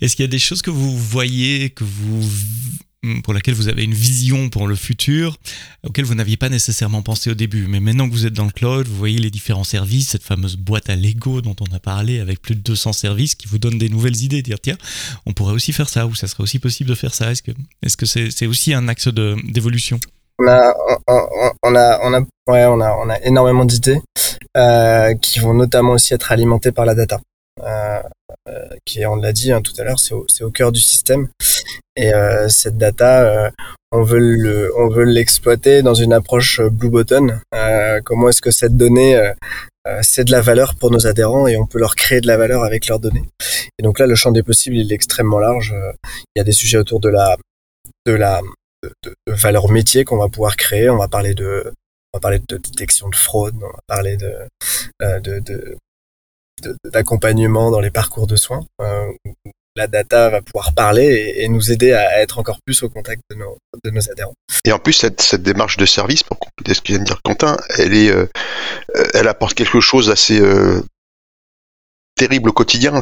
Est-ce qu'il y a des choses que vous voyez, que vous pour laquelle vous avez une vision pour le futur, auquel vous n'aviez pas nécessairement pensé au début? Mais maintenant que vous êtes dans le cloud, vous voyez les différents services, cette fameuse boîte à Lego dont on a parlé, avec plus de 200 services qui vous donnent des nouvelles idées, dire tiens, on pourrait aussi faire ça, ou ça serait aussi possible de faire ça. Est-ce que c'est aussi un axe d'évolution? On a, on, a, on a, ouais, on a, on a énormément d'idées euh, qui vont notamment aussi être alimentées par la data, euh, euh qui, on l'a dit hein, tout à l'heure, c'est au, au, cœur du système. Et euh, cette data, euh, on veut le, on veut l'exploiter dans une approche blue button. comment est-ce que cette donnée c'est de la valeur pour nos adhérents et on peut leur créer de la valeur avec leurs données. Et donc là, le champ des possibles, il est extrêmement large. Il y a des sujets autour de la, de la, de, de, valeurs métiers qu'on va pouvoir créer. On va parler de, on va parler de détection de fraude, on va parler de, euh, d'accompagnement dans les parcours de soins. Euh, la data va pouvoir parler et, nous aider à être encore plus au contact de nos, adhérents. Et en plus, cette, démarche de service, pour compléter ce que vient de dire Quentin, elle est, euh, elle apporte quelque chose d'assez euh, terrible au quotidien.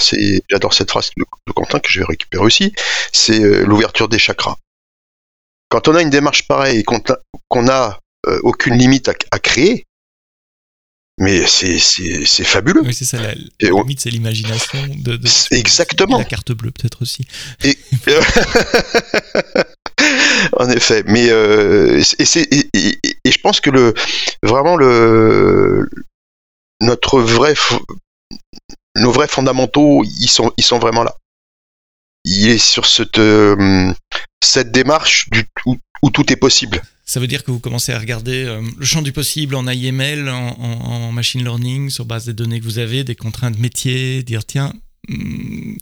J'adore cette phrase de, Quentin que je vais récupérer aussi. C'est l'ouverture des chakras quand on a une démarche pareille et qu'on a euh, aucune limite à, créer. Mais c'est fabuleux. Oui, c'est ça. La, limite, c'est l'imagination de, exactement la carte bleue peut-être aussi. Et, en effet, mais euh, et, et, et, je pense que le vraiment le notre vrai nos vrais fondamentaux, ils sont ils sont vraiment là. Il est sur cette euh, cette démarche du, où, tout est possible. Ça veut dire que vous commencez à regarder euh, le champ du possible en IML, en, machine learning, sur base des données que vous avez, des contraintes métiers, dire tiens, hmm,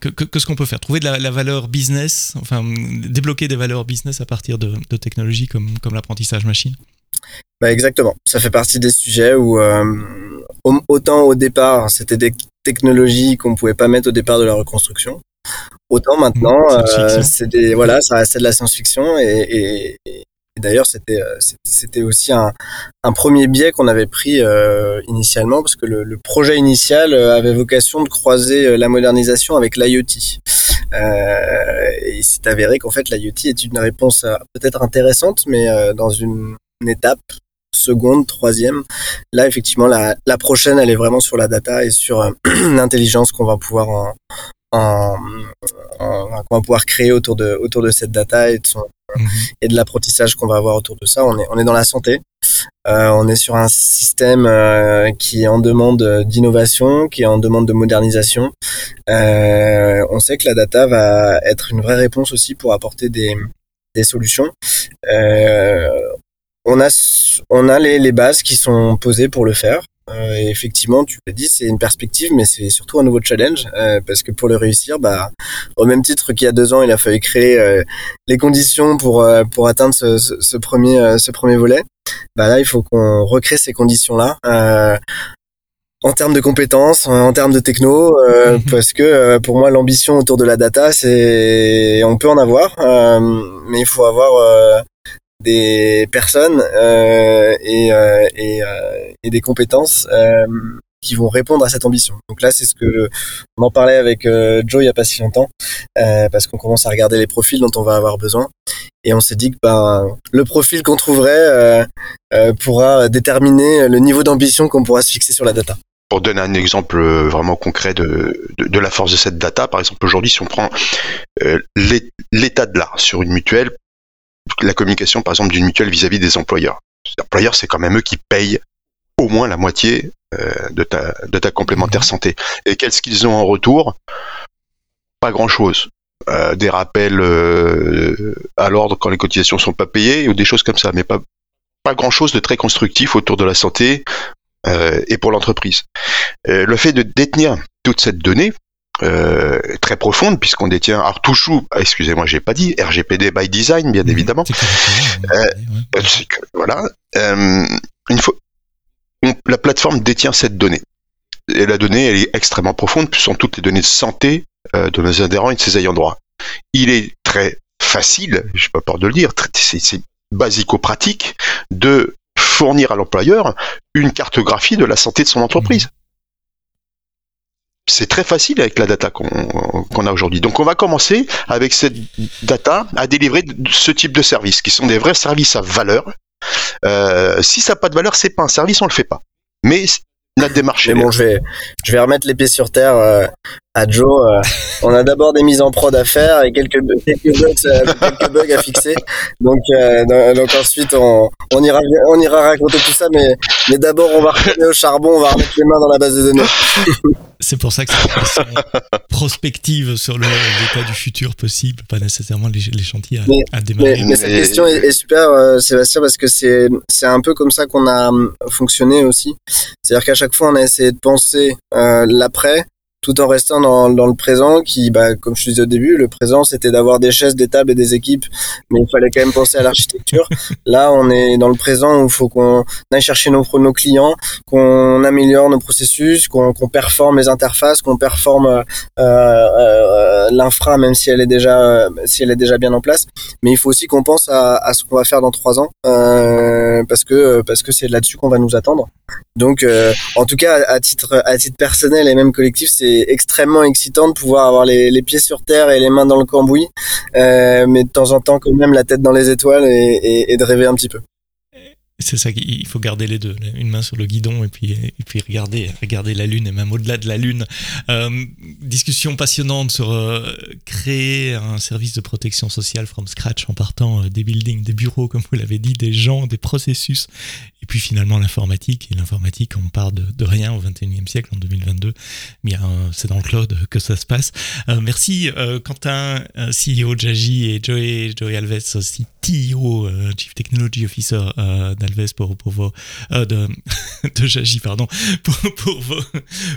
que, que, ce qu'on peut faire? Trouver de la, valeur business, enfin débloquer des valeurs business à partir de, technologies comme, comme l'apprentissage machine? Bah exactement, ça fait partie des sujets où euh, autant au départ c'était des technologies qu'on pouvait pas mettre au départ de la reconstruction, Autant maintenant, euh, c'est des voilà, ça restait de la science-fiction et, et, d'ailleurs c'était euh, c'était aussi un, un premier biais qu'on avait pris euh, initialement parce que le, le, projet initial avait vocation de croiser la modernisation avec l'IoT. Euh, et il s'est avéré qu'en fait l'IoT est une réponse peut-être intéressante, mais dans une, une étape seconde, troisième. Là, effectivement, la, la, prochaine, elle est vraiment sur la data et sur l'intelligence qu'on va pouvoir en, qu'on va pouvoir créer autour de autour de cette data et de son mhm. et de l'apprentissage qu'on va avoir autour de ça. On est on est dans la santé. Euh, on est sur un système euh, qui est en demande d'innovation, qui est en demande de modernisation. Euh, on sait que la data va être une vraie réponse aussi pour apporter des, des solutions. On a on a les, les bases qui sont posées pour le faire. Euh, et effectivement, tu l'as dit, c'est une perspective, mais c'est surtout un nouveau challenge euh, parce que pour le réussir, bah, au même titre qu'il y a deux ans, il a fallu créer euh, les conditions pour pour atteindre ce, ce, premier ce premier volet. Bah là, il faut qu'on recrée ces conditions-là en termes de compétences, en termes de techno, mhm. parce que pour moi l'ambition autour de la data, c'est on peut en avoir, mais il faut avoir des personnes euh, et, euh, euh, et, des compétences qui vont répondre à cette ambition. Donc là, c'est ce que on en parlait avec Joe il y a pas si longtemps, parce qu'on commence à regarder les profils dont on va avoir besoin, et on s'est dit que ben le profil qu'on trouverait pourra déterminer le niveau d'ambition qu'on pourra se fixer sur la data. Pour donner un exemple vraiment concret de la force de cette data, par exemple aujourd'hui, si on prend l'état de l'art sur une mutuelle, la communication, par exemple, d'une mutuelle vis-à-vis des employeurs. Les employeurs, c'est quand même eux qui payent au moins la moitié euh, de, ta, de ta complémentaire mhm. santé. Et qu'est-ce qu'ils ont en retour? Pas grand-chose. Euh, des rappels euh, à l'ordre quand les cotisations sont pas payées ou des choses comme ça, mais pas, pas grand-chose de très constructif autour de la santé et pour l'entreprise. le fait de détenir toute cette donnée, euh, très profonde puisqu'on détient alors toujours excusez-moi j'ai pas dit RGPD by design bien évidemment. euh, voilà. Euh, une fois la plateforme détient cette donnée. Et la donnée elle est extrêmement profonde puisque sont toutes les données de santé de nos adhérents et de ses ayants droit. Il est très facile je pas peur de le dire c'est basico-pratique de fournir à l'employeur une cartographie de la santé de son entreprise c'est très facile avec la data qu'on a aujourd'hui. Donc on va commencer avec cette data à délivrer ce type de services, qui sont des vrais services à valeur. Euh, si ça n'a pas de valeur, c'est pas un service, on le fait pas. Mais la démarche. Mais bon, je vais, je vais remettre l'épée sur terre euh, à Joe. Euh, on a d'abord des mises en prod à faire et quelques, quelques, bugs, quelques bugs à fixer. Donc, donc ensuite, on, on, ira, on ira raconter tout ça, mais, mais d'abord, on va retourner au charbon, on va remettre les mains dans la base de données. C'est pour ça que c'est une question prospective sur l'état du futur possible, pas nécessairement les, chantiers à, démarrer. Mais, cette question est, super, euh, Sébastien, parce que c'est c'est un peu comme ça qu'on a hum, fonctionné aussi. C'est-à-dire qu'à chaque fois, on a essayé de penser euh, l'après tout en restant dans, dans le présent qui, bah, comme je disais au début, le présent c'était d'avoir des chaises, des tables et des équipes, mais il fallait quand même penser à l'architecture. Là, on est dans le présent où il faut qu'on aille chercher nos, nos clients, qu'on améliore nos processus, qu'on qu'on performe les interfaces, qu'on performe euh, euh, l'infra même si elle est déjà si elle est déjà bien en place. Mais il faut aussi qu'on pense à, à ce qu'on va faire dans trois ans euh, parce que parce que c'est là-dessus qu'on va nous attendre. Donc, euh, en tout cas, à titre à titre personnel et même collectif, c'est extrêmement excitant de pouvoir avoir les, pieds sur terre et les mains dans le cambouis, euh, mais de temps en temps quand même la tête dans les étoiles et de rêver un petit peu. C'est ça qu'il faut garder les deux, une main sur le guidon et puis, et puis regarder, regarder la lune et même au-delà de la lune. Euh, discussion passionnante sur euh, créer un service de protection sociale from scratch en partant euh, des buildings, des bureaux, comme vous l'avez dit, des gens, des processus, et puis finalement l'informatique. Et l'informatique, on part de, de, rien au 21e siècle, en 2022, mais c'est dans le cloud que ça se passe. merci Quentin, CEO de Jaji et Joey, Joey Alves, aussi TIO, Chief Technology Officer d'Alves pour, vos... de, de Jaji, pardon, pour, pour vos,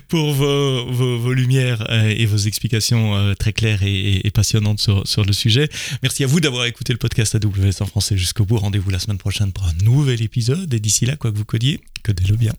pour vos, vos, vos lumières et vos explications très claires et, passionnantes sur, sur le sujet. Merci à vous d'avoir écouté le podcast AWS en français jusqu'au bout. Rendez-vous la semaine prochaine pour un nouvel épisode. Et d'ici là, quoi que vous codiez, codez-le bien.